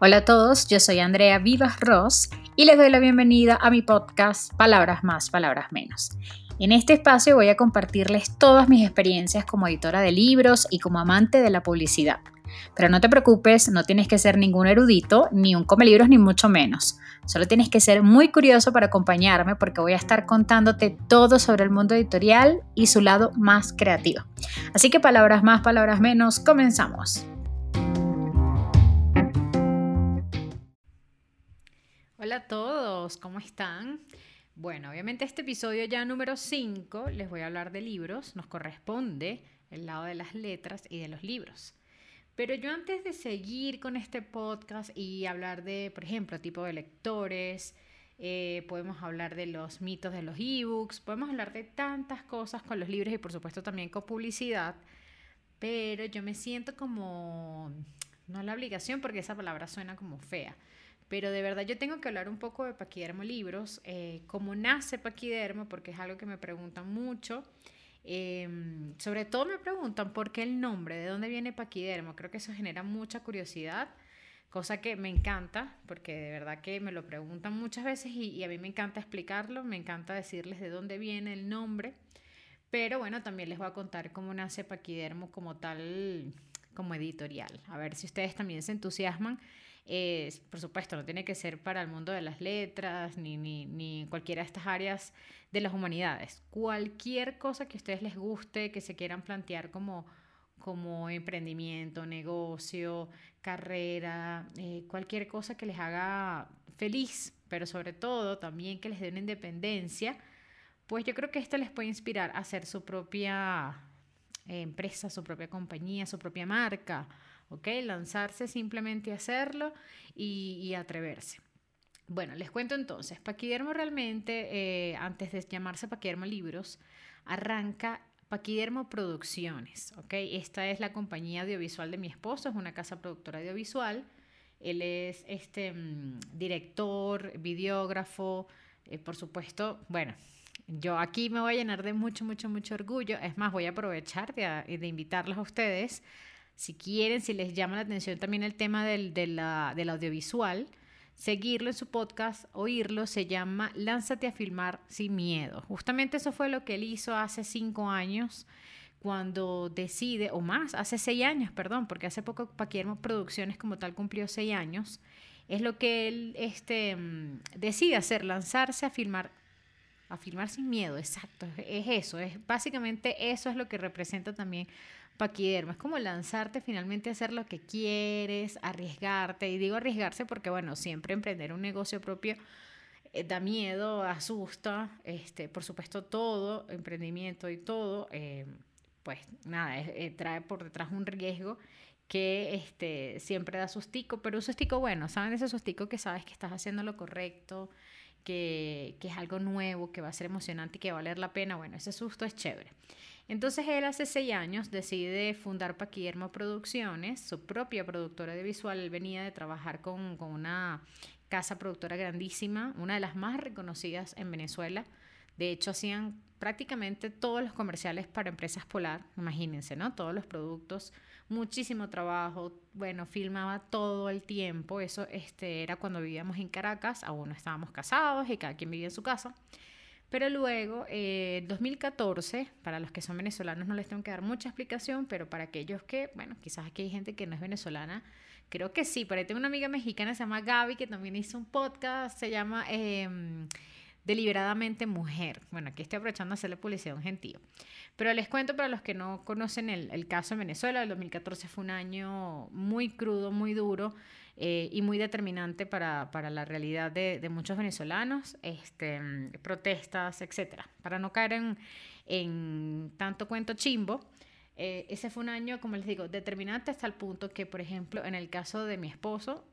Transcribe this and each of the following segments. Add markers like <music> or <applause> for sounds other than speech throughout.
Hola a todos, yo soy Andrea Vivas Ross y les doy la bienvenida a mi podcast Palabras más, palabras menos. En este espacio voy a compartirles todas mis experiencias como editora de libros y como amante de la publicidad. Pero no te preocupes, no tienes que ser ningún erudito, ni un come ni mucho menos. Solo tienes que ser muy curioso para acompañarme porque voy a estar contándote todo sobre el mundo editorial y su lado más creativo. Así que palabras más, palabras menos, comenzamos. Hola a todos, ¿cómo están? Bueno, obviamente este episodio ya número 5 les voy a hablar de libros, nos corresponde el lado de las letras y de los libros. Pero yo antes de seguir con este podcast y hablar de, por ejemplo, tipo de lectores, eh, podemos hablar de los mitos de los ebooks, podemos hablar de tantas cosas con los libros y por supuesto también con publicidad, pero yo me siento como, no la obligación porque esa palabra suena como fea, pero de verdad yo tengo que hablar un poco de Paquidermo Libros, eh, cómo nace Paquidermo, porque es algo que me preguntan mucho. Em, sobre todo me preguntan por qué el nombre, de dónde viene Paquidermo. Creo que eso genera mucha curiosidad, cosa que me encanta, porque de verdad que me lo preguntan muchas veces y, y a mí me encanta explicarlo, me encanta decirles de dónde viene el nombre. Pero bueno, también les voy a contar cómo nace Paquidermo como tal, como editorial. A ver si ustedes también se entusiasman por supuesto, no tiene que ser para el mundo de las letras ni, ni, ni cualquiera de estas áreas de las humanidades. Cualquier cosa que a ustedes les guste, que se quieran plantear como, como emprendimiento, negocio, carrera, eh, cualquier cosa que les haga feliz, pero sobre todo también que les dé una independencia, pues yo creo que esto les puede inspirar a hacer su propia eh, empresa, su propia compañía, su propia marca ¿ok? Lanzarse simplemente a hacerlo y, atreverse. Bueno, les cuento entonces, Paquidermo realmente, eh, antes de llamarse Paquidermo Libros, arranca Paquidermo Producciones, ¿ok? Esta es la compañía audiovisual de mi esposo, es una casa productora audiovisual. Él es este mm, director, videógrafo, eh, por supuesto, bueno, yo aquí me voy a llenar de mucho, mucho, mucho orgullo. Es más, voy a aprovechar de, de invitarlos a ustedes si quieren, si les llama la atención también el tema del, del audiovisual, seguirlo en su podcast, oírlo, se llama Lánzate a filmar sin miedo. Justamente eso fue lo que él hizo hace cinco años cuando decide, o más, hace seis años, perdón, porque hace poco Paquiermo Producciones como tal cumplió seis años, es lo que él este, mm, decide hacer, lanzarse a filmar, a filmar sin miedo, exacto, es eso, es básicamente eso es lo que representa también paquidermo. Es como lanzarte finalmente a hacer lo que quieres, arriesgarte. Y digo arriesgarse porque, bueno, siempre emprender un negocio propio eh, da miedo, asusta. Este, por supuesto, todo, emprendimiento y todo, eh, pues nada, eh, trae por detrás un riesgo que este, siempre da sustico, pero un sustico bueno, ¿saben? Ese sustico que sabes que estás haciendo lo correcto, que, que es algo nuevo, que va a ser emocionante y que va a valer la pena. Bueno, ese susto es chévere. Entonces él hace seis años decide fundar Paquiermo Producciones, su propia productora de visual. Él venía de trabajar con, con una casa productora grandísima, una de las más reconocidas en Venezuela. De hecho, hacían prácticamente todos los comerciales para empresas polar, imagínense, ¿no? Todos los productos, muchísimo trabajo, bueno, filmaba todo el tiempo, eso este, era cuando vivíamos en Caracas, aún no estábamos casados y cada quien vivía en su casa. Pero luego, en eh, 2014, para los que son venezolanos no les tengo que dar mucha explicación, pero para aquellos que, bueno, quizás aquí hay gente que no es venezolana, creo que sí. Pero ahí tengo una amiga mexicana, se llama Gaby, que también hizo un podcast, se llama em, Deliberadamente Mujer. Bueno, aquí estoy aprovechando a hacerle publicidad a un gentío. Pero les cuento para los que no conocen el, el caso en Venezuela, el 2014 fue un año muy crudo, muy duro eh, y muy determinante para, para la realidad de, de, muchos venezolanos, este, protestas, etcétera. Para no caer en, en tanto cuento chimbo, eh, ese fue un año, como les digo, determinante hasta el punto que, por ejemplo, en el caso de mi esposo,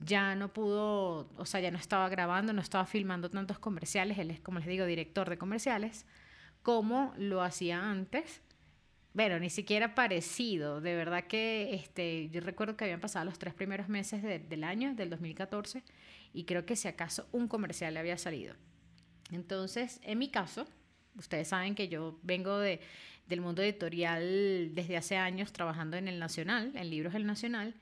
ya no pudo, o sea, ya no estaba grabando, no estaba filmando tantos comerciales, él es, como les digo, director de comerciales, como lo hacía antes bueno, ni siquiera parecido. De verdad que este, yo recuerdo que habían pasado los tres primeros meses del año, del 2014, y creo que si acaso un comercial le había salido. Entonces, en mi caso, ustedes saben que yo vengo de, del mundo editorial desde hace años trabajando en el Nacional, en Libros del Nacional,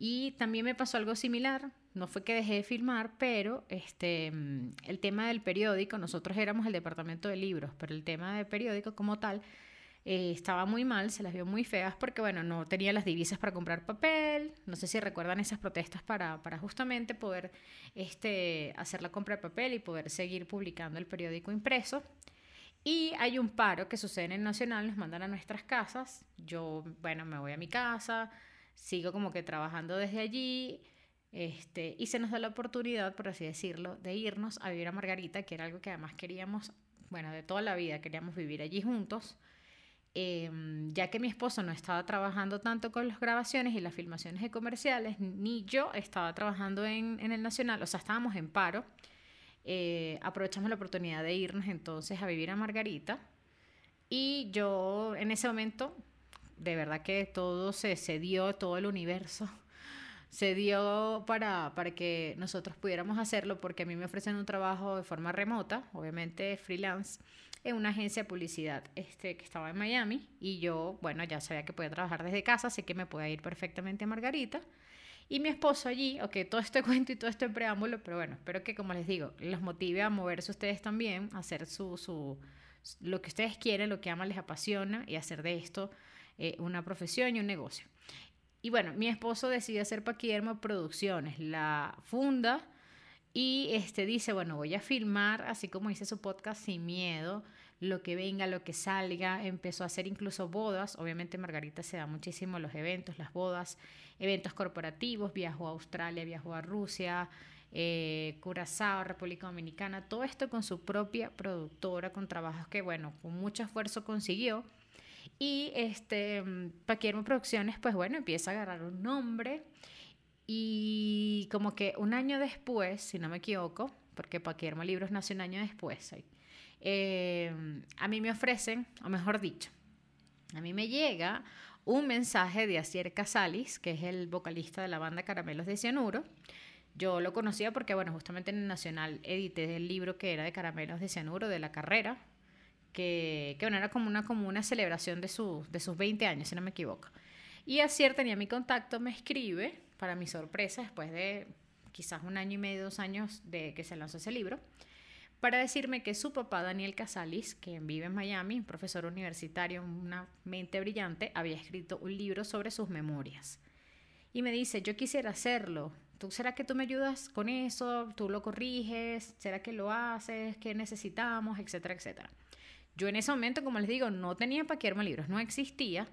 Y también me pasó algo similar, no fue que dejé de filmar, pero este, mm, el tema del periódico, nosotros éramos el departamento de libros, pero el tema del periódico como tal eh, estaba muy mal, se las vio muy feas porque, bueno, no tenía las divisas para comprar papel, no sé si recuerdan esas protestas para, para justamente poder este, hacer la compra de papel y poder seguir publicando el periódico impreso. Y hay un paro que sucede en el Nacional, nos mandan a nuestras casas, yo, bueno, me voy a mi casa, sigo como que trabajando desde allí. Este, y se nos da la oportunidad, por así decirlo, de irnos a vivir a Margarita, que era algo que además queríamos, bueno, de toda la vida queríamos vivir allí juntos, em, ya que mi esposo no estaba trabajando tanto con las grabaciones y las filmaciones de comerciales, ni yo estaba trabajando en, en el Nacional, o sea, estábamos en paro. Eh, aprovechamos la oportunidad de irnos entonces a vivir a Margarita. Y yo en ese momento de verdad que todo se, se dio, todo el universo <laughs> se dio para, para que nosotros pudiéramos hacerlo porque a mí me ofrecen un trabajo de forma remota, obviamente freelance, en una agencia de publicidad este, que estaba en Miami y yo, bueno, ya sabía que podía trabajar desde casa, así que me podía ir perfectamente a Margarita. Y mi esposo allí, ok, todo este <laughs> cuento y todo este preámbulo, pero bueno, espero que como les digo, los motive a moverse ustedes también, a hacer su, su, lo que ustedes quieren, lo que aman, les apasiona y hacer de esto eh, una profesión y un negocio. Y bueno, mi esposo decidió hacer Paquidermo Producciones, la funda y este dice, bueno, voy a filmar, así como dice su podcast, sin miedo, lo que venga, lo que salga. Empezó a hacer incluso bodas. Obviamente Margarita se da muchísimo los eventos, las bodas, eventos corporativos. Viajó a Australia, viajó a Rusia, eh, Curazao, República Dominicana. Todo esto con su propia productora, con trabajos que, bueno, con mucho esfuerzo consiguió. Y este, Paquiermo Producciones, pues bueno, empieza a agarrar un nombre. Y como que un año después, si no me equivoco, porque Paquiermo Libros nació un año después, eh, a mí me ofrecen, o mejor dicho, a mí me llega un mensaje de Asier Casalis, que es el vocalista de la banda Caramelos de Cianuro. Yo lo conocía porque, bueno, justamente en el Nacional edité el libro que era de Caramelos de Cianuro, de la carrera, que, que bueno, era como una, como una celebración de, su, de sus 20 años, si no me equivoco. Y Asier tenía mi contacto, me escribe, para mi sorpresa, después de quizás un año y medio, dos años de que se lanzó ese libro, para decirme que su papá, Daniel Casalis, que vive en Miami, profesor universitario, una mente brillante, había escrito un libro sobre sus memorias. Y me dice, yo quisiera hacerlo. ¿Tú, ¿Será que tú me ayudas con eso? ¿Tú lo corriges? ¿Será que lo haces? ¿Qué necesitamos? Etcétera, etcétera. Yo en ese momento, como les digo, no tenía Paquiermo Libros, no existía,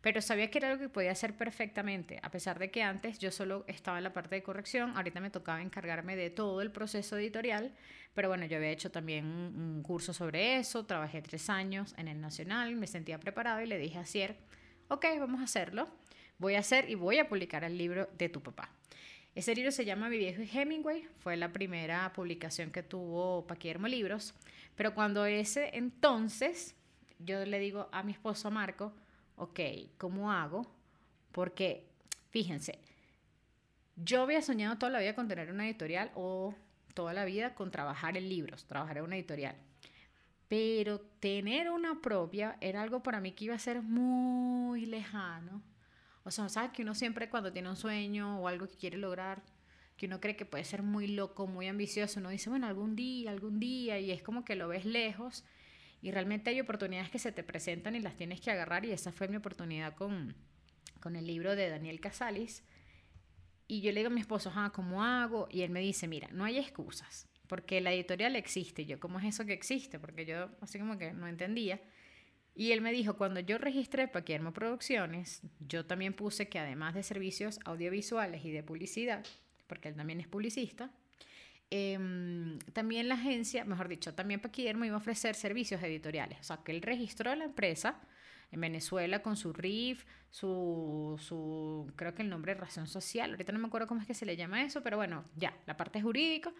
pero sabía que era algo que podía hacer perfectamente, a pesar de que antes yo solo estaba en la parte de corrección, ahorita me tocaba encargarme de todo el proceso editorial, pero bueno, yo había hecho también un, curso sobre eso, trabajé tres años en el Nacional, me sentía preparado y le dije a Cier, ok, vamos a hacerlo, voy a hacer y voy a publicar el libro de tu papá. Ese libro se llama Mi viejo Hemingway, fue la primera publicación que tuvo Paquiermo Libros, pero cuando ese entonces, yo le digo a mi esposo Marco, ok, ¿cómo hago? Porque, fíjense, yo había soñado toda la vida con tener una editorial o toda la vida con trabajar en libros, trabajar en una editorial. Pero tener una propia era algo para mí que iba a ser muy lejano o sea, ¿sabes? Que uno siempre cuando tiene un sueño o algo que quiere lograr, que uno cree que puede ser muy loco, muy ambicioso, uno dice, bueno, algún día, algún día, y es como que lo ves lejos. Y realmente hay oportunidades que se te presentan y las tienes que agarrar, y esa fue mi oportunidad con, con el libro de Daniel Casalis. Y yo le digo a mi esposo, ah, ¿cómo hago? Y él me dice, mira, no hay excusas, porque la editorial existe. Yo, ¿cómo es eso que existe? Porque yo así como que no entendía. Y él me dijo, cuando yo registré Paquiermo Producciones, yo también puse que además de servicios audiovisuales y de publicidad, porque él también es publicista, em, también la agencia, mejor dicho, también Paquiermo iba a ofrecer servicios editoriales. O sea, que él registró la empresa en Venezuela con su RIF, su, su, creo que el nombre razón social, ahorita no me acuerdo cómo es que se le llama eso, pero bueno, ya, la parte jurídica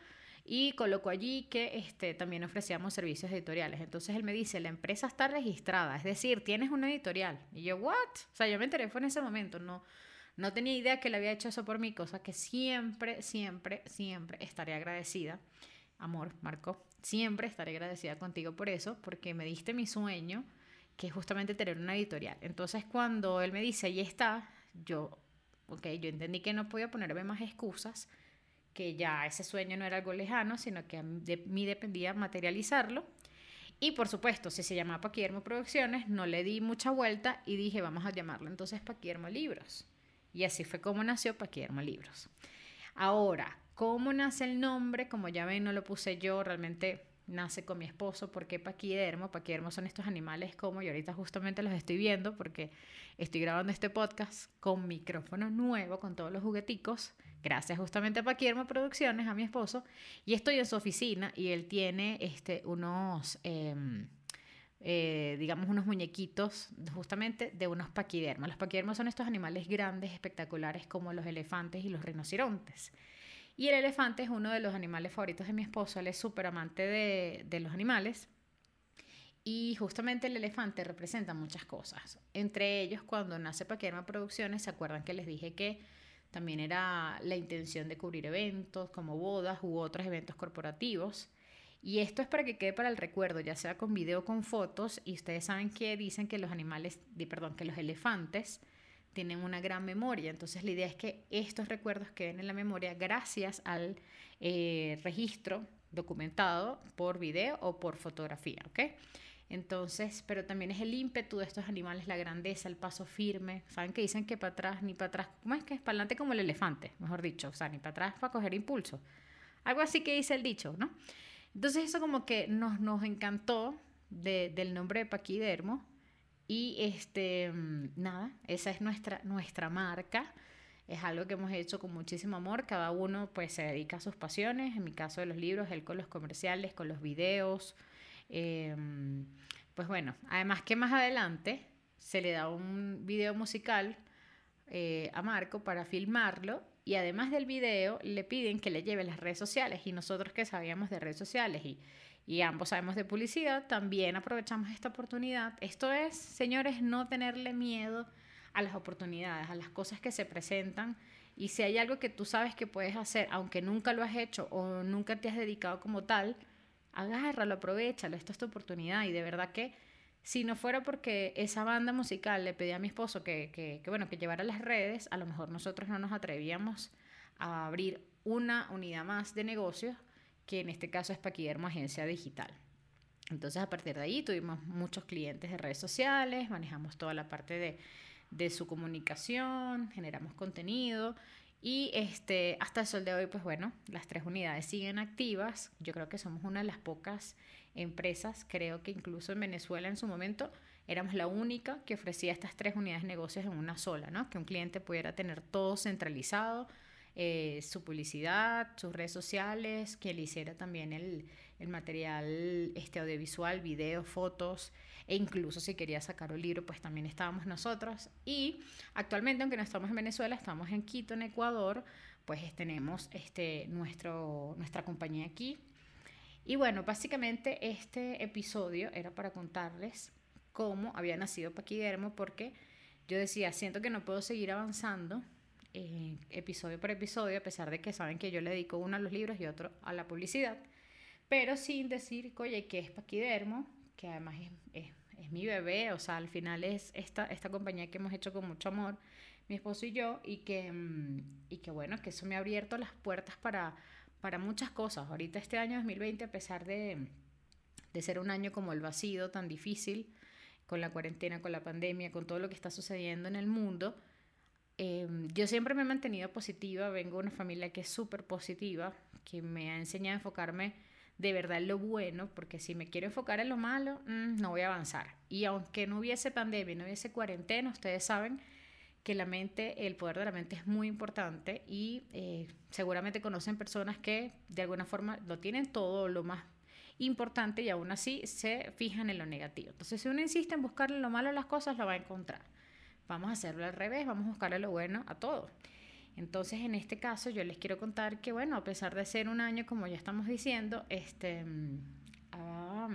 y colocó allí que este, también ofrecíamos servicios editoriales. Entonces él me dice, la empresa está registrada, es decir, tienes una editorial. Y yo, ¿what? O sea, yo me enteré fue en ese momento, no, no tenía idea que él había hecho eso por mí, cosa que siempre, siempre, siempre estaré agradecida. Amor, Marco, siempre estaré agradecida contigo por eso, porque me diste mi sueño, que es justamente tener una editorial. Entonces cuando él me dice, ahí está, yo ¿ok? Yo entendí que no podía ponerme más excusas, que ya ese sueño no era algo lejano, sino que de mí dependía materializarlo. Y por supuesto, si se llamaba Paquiermo Producciones, no le di mucha vuelta y dije, vamos a llamarlo entonces Paquiermo Libros. Y así fue como nació Paquiermo Libros. Ahora, ¿cómo nace el nombre? Como ya ven, no lo puse yo, realmente nace con mi esposo. ¿Por qué paquidermo? Paquidermo son estos animales como, y ahorita justamente los estoy viendo porque estoy grabando este podcast con micrófono nuevo, con todos los jugueticos, gracias justamente a Paquidermo Producciones, a mi esposo, y estoy en su oficina y él tiene este, unos... Em, eh, digamos, unos muñequitos justamente de unos paquidermos. Los paquidermos son estos animales grandes, espectaculares, como los elefantes y los rinocerontes. Y el elefante es uno de los animales favoritos de mi esposo, él es súper amante de, de los animales. Y justamente el elefante representa muchas cosas. Entre ellos, cuando nace Paquierma Producciones, ¿se acuerdan que les dije que también era la intención de cubrir eventos como bodas u otros eventos corporativos? Y esto es para que quede para el recuerdo, ya sea con video o con fotos. Y ustedes saben que dicen que los animales, perdón, que los elefantes tienen una gran memoria. Entonces la idea es que estos recuerdos queden en la memoria gracias al eh, registro documentado por video o por fotografía, ¿ok? Entonces, pero también es el ímpetu de estos animales, la grandeza, el paso firme. ¿Saben que dicen que para atrás ni para atrás? ¿Cómo es que es para adelante como el elefante? Mejor dicho, o sea, ni para atrás para coger impulso. Algo así que dice el dicho, ¿no? Entonces eso como que nos, nos encantó del nombre de Paquidermo y este, mm, nada, esa es nuestra, nuestra marca. Es algo que hemos hecho con muchísimo amor. Cada uno pues se dedica a sus pasiones. En mi caso de los libros, él con los comerciales, con los videos. Em, pues bueno, además que más adelante se le da un video musical eh, a Marco para filmarlo y además del video le piden que le lleve las redes sociales y nosotros que sabíamos de redes sociales y y ambos sabemos de publicidad, también aprovechamos esta oportunidad. Esto es, señores, no tenerle miedo a las oportunidades, a las cosas que se presentan. Y si hay algo que tú sabes que puedes hacer, aunque nunca lo has hecho o nunca te has dedicado como tal, agárralo, aprovechalo, esta es tu oportunidad. Y de verdad que si no fuera porque esa banda musical le pedía a mi esposo que, que, que, bueno, que llevara las redes, a lo mejor nosotros no nos atrevíamos a abrir una unidad más de negocios que en este caso es Paquidermo Agencia Digital. Entonces a partir de ahí tuvimos muchos clientes de redes sociales, manejamos toda la parte de, de su comunicación, generamos contenido y este, hasta el sol de hoy, pues bueno, las tres unidades siguen activas. Yo creo que somos una de las pocas empresas, creo que incluso en Venezuela en su momento éramos la única que ofrecía estas tres unidades de negocios en una sola, ¿no? Que un cliente pudiera tener todo centralizado, eh, su publicidad, sus redes sociales, que le hiciera también el, el material este, audiovisual, video, fotos, e incluso si quería sacar un libro, pues también estábamos nosotros. Y actualmente, aunque no estamos en Venezuela, estamos en Quito, en Ecuador, pues tenemos este, nuestro, nuestra compañía aquí. Y bueno, básicamente este episodio era para contarles cómo había nacido Paquidermo, porque yo decía, siento que no puedo seguir avanzando eh, episodio por episodio, a pesar de que saben que yo le dedico uno a los libros y otro a la publicidad, pero sin decir, oye, que es Paquidermo, que además es, es, mi bebé, o sea, al final es esta, esta compañía que hemos hecho con mucho amor, mi esposo y yo, y que, mm, y que bueno, que eso me ha abierto las puertas para, para muchas cosas. Ahorita este año 2020, a pesar de, de ser un año como el vacío, tan difícil, con la cuarentena, con la pandemia, con todo lo que está sucediendo en el mundo, Em, yo siempre me he mantenido positiva, vengo de una familia que es súper positiva, que me ha enseñado a enfocarme de verdad en lo bueno, porque si me quiero enfocar en lo malo, mm, no voy a avanzar. Y aunque no hubiese pandemia, no hubiese cuarentena, ustedes saben que la mente, el poder de la mente es muy importante y eh, seguramente conocen personas que de alguna forma lo tienen todo, lo más importante y aún así se fijan en lo negativo. Entonces, si uno insiste en buscarle lo malo a las cosas, lo va a encontrar. Vamos a hacerlo al revés, vamos a buscarle lo bueno a todo. Entonces, en este caso, yo les quiero contar que, bueno, a pesar de ser un año, como ya estamos diciendo, este, ha,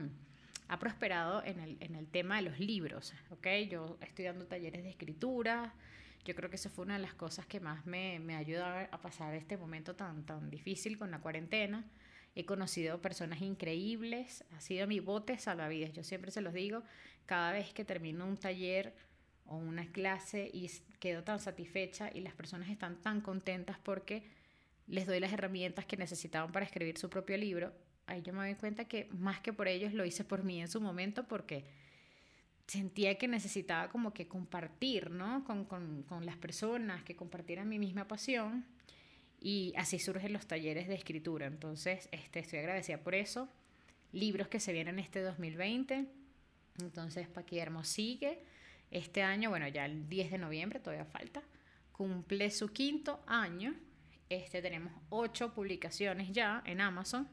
ha prosperado en el, en el, tema de los libros, ¿ok? Yo estoy dando talleres de escritura, yo creo que eso fue una de las cosas que más me, me ayuda a pasar este momento tan, tan difícil con la cuarentena. He conocido personas increíbles, ha sido mi bote salvavidas, yo siempre se los digo, cada vez que termino un taller o una clase y quedo tan satisfecha y las personas están tan contentas porque les doy las herramientas que necesitaban para escribir su propio libro, ahí yo me doy cuenta que más que por ellos lo hice por mí en su momento porque sentía que necesitaba como que compartir, ¿no? Con, con, con las personas, que compartieran mi misma pasión y así surgen los talleres de escritura. Entonces, este, estoy agradecida por eso. Libros que se vienen este 2020. Entonces, Paquidermo sigue. Este año, bueno, ya el 10 de noviembre, todavía falta, cumple su quinto año. Este, tenemos ocho publicaciones ya en Amazon.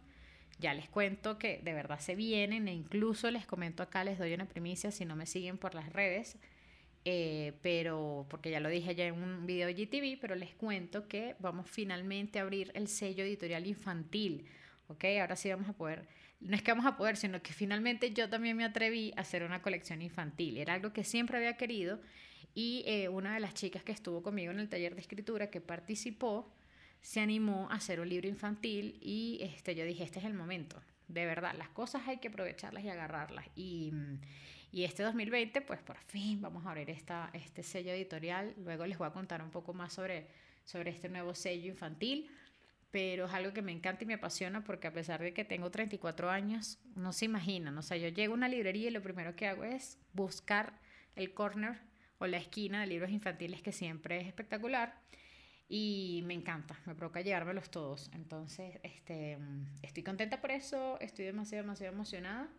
Ya les cuento que de verdad se vienen e incluso les comento acá, les doy una primicia si no me siguen por las redes. Eh, pero porque ya lo dije ya en un video de GTV, pero les cuento que vamos finalmente a abrir el sello editorial infantil. ¿ok? Ahora sí vamos a poder, no es que vamos a poder, sino que finalmente yo también me atreví a hacer una colección infantil. Era algo que siempre había querido y eh, una de las chicas que estuvo conmigo en el taller de escritura que participó se animó a hacer un libro infantil y este, yo dije, este es el momento. De verdad, las cosas hay que aprovecharlas y agarrarlas. Y, y este 2020, pues por fin vamos a abrir esta, este sello editorial. Luego les voy a contar un poco más sobre, sobre este nuevo sello infantil. Pero es algo que me encanta y me apasiona porque a pesar de que tengo 34 años, no se imaginan. O sea, yo llego a una librería y lo primero que hago es buscar el corner o la esquina de libros infantiles que siempre es espectacular y me encanta, me provoca llevármelos todos. Entonces, este, estoy contenta por eso, estoy demasiado, demasiado emocionada.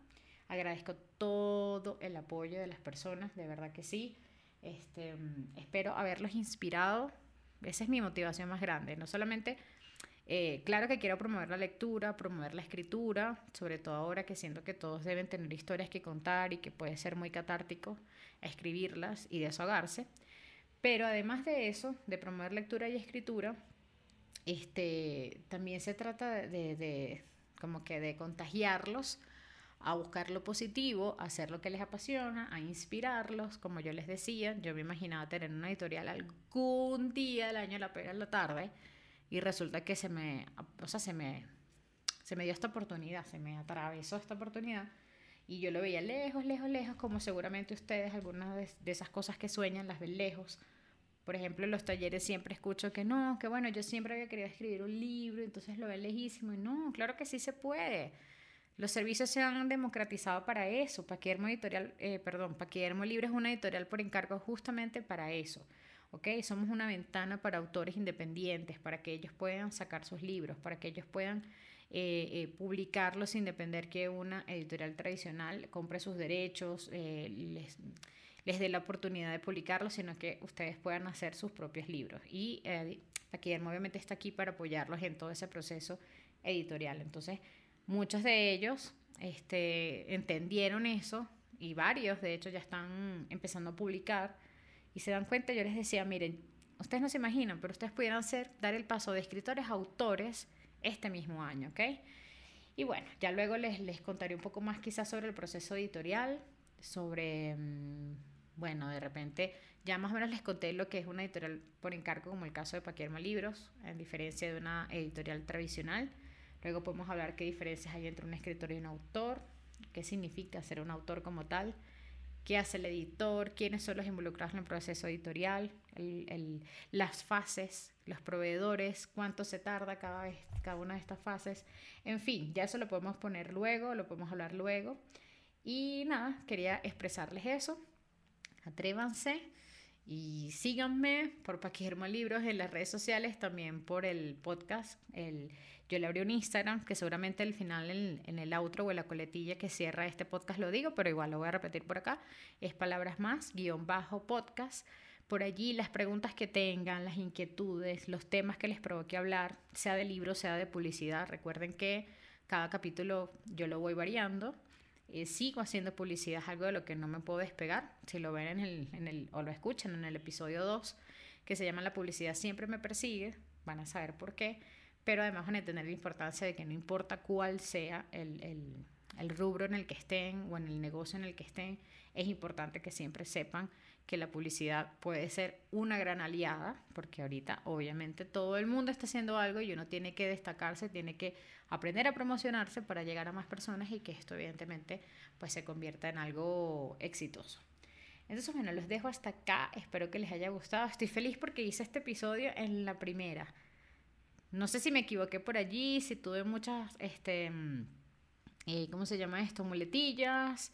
Agradezco todo el apoyo de las personas, de verdad que sí. Este, espero haberlos inspirado. Esa es mi motivación más grande. No solamente, eh, claro que quiero promover la lectura, promover la escritura, sobre todo ahora que siento que todos deben tener historias que contar y que puede ser muy catártico escribirlas y desahogarse. Pero además de eso, de promover lectura y escritura, este, también se trata de, de como que de contagiarlos a buscar lo positivo, a hacer lo que les apasiona, a inspirarlos. Como yo les decía, yo me imaginaba tener una editorial algún día del año, la pega en la tarde, y resulta que se me, o sea, se me, se me dio esta oportunidad, se me atravesó esta oportunidad, y yo lo veía lejos, lejos, lejos, como seguramente ustedes algunas de, de esas cosas que sueñan las ven lejos por ejemplo, en los talleres siempre escucho que no, que bueno, yo siempre había querido escribir un libro, entonces lo ve lejísimo. Y no, claro que sí se puede. Los servicios se han democratizado para eso. Paquidermo Editorial, eh, perdón, Paquidermo Libre es una editorial por encargo justamente para eso. ¿Ok? Somos una ventana para autores independientes, para que ellos puedan sacar sus libros, para que ellos puedan eh, eh, publicarlos sin depender que una editorial tradicional compre sus derechos, les les dé la oportunidad de publicarlo, sino que ustedes puedan hacer sus propios libros. Y eh, Paquidermo obviamente está aquí para apoyarlos en todo ese proceso editorial. Entonces, muchos de ellos este, entendieron eso y varios, de hecho, ya están empezando a publicar y se dan cuenta, yo les decía, miren, ustedes no se imaginan, pero ustedes pudieran ser, dar el paso de escritores a autores este mismo año, ¿ok? Y bueno, ya luego les, les contaré un poco más quizás sobre el proceso editorial, sobre... Mm, bueno, de repente ya más o menos les conté lo que es una editorial por encargo, como el caso de Paquierma Libros, en diferencia de una editorial tradicional. Luego podemos hablar qué diferencias hay entre un escritor y un autor, qué significa ser un autor como tal, qué hace el editor, quiénes son los involucrados en el proceso editorial, las fases, los proveedores, cuánto se tarda cada, vez, cada una de estas fases. En fin, ya eso lo podemos poner luego, lo podemos hablar luego. Y nada, quería expresarles eso atrévanse y síganme por Paquidermo Libros en las redes sociales, también por el podcast. El, yo le abrí un Instagram que seguramente al final en, en, el outro o en la coletilla que cierra este podcast lo digo, pero igual lo voy a repetir por acá. Es palabras más, guion bajo podcast. Por allí las preguntas que tengan, las inquietudes, los temas que les provoque hablar, sea de libro, sea de publicidad. Recuerden que cada capítulo yo lo voy variando eh, sigo haciendo publicidad, es algo de lo que no me puedo despegar. Si lo ven en el, en el, o lo escuchan en el episodio 2, que se llama La publicidad siempre me persigue, van a saber por qué, pero además van a entender la importancia de que no importa cuál sea el, el, el rubro en el que estén o en el negocio en el que estén, es importante que siempre sepan que la publicidad puede ser una gran aliada, porque ahorita obviamente todo el mundo está haciendo algo y uno tiene que destacarse, tiene que aprender a promocionarse para llegar a más personas y que esto evidentemente pues se convierta en algo exitoso. Entonces, bueno, los dejo hasta acá. Espero que les haya gustado. Estoy feliz porque hice este episodio en la primera. No sé si me equivoqué por allí, si tuve muchas, este, mm, eh, ¿cómo se llama esto? Muletillas.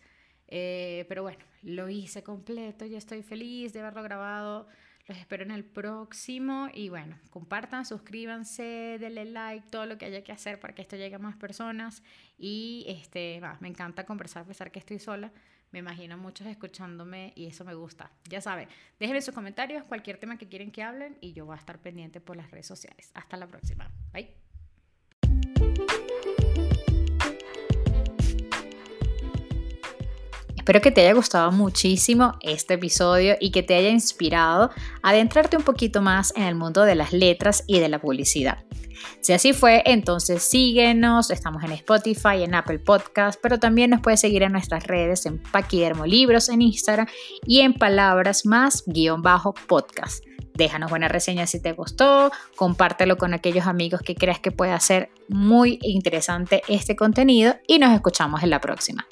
Eh, pero bueno, lo hice completo. Ya estoy feliz de haberlo grabado. Los espero en el próximo y bueno, compartan, suscríbanse, denle like, todo lo que haya que hacer para que esto llegue a más personas y este, me encanta conversar a pesar que estoy sola. Me imagino muchos escuchándome y eso me gusta. Ya saben, déjenme sus comentarios cualquier tema que quieren que hablen y yo voy a estar pendiente por las redes sociales. Hasta la próxima. Bye. Espero que te haya gustado muchísimo este episodio y que te haya inspirado a adentrarte un poquito más en el mundo de las letras y de la publicidad. Si así fue, entonces síguenos, estamos en Spotify, en Apple Podcast, pero también nos puedes seguir en nuestras redes en Paquidermo Libros en Instagram y en Palabras Más guion bajo podcast. Déjanos buena reseña si te gustó, compártelo con aquellos amigos que creas que pueda ser muy interesante este contenido y nos escuchamos en la próxima.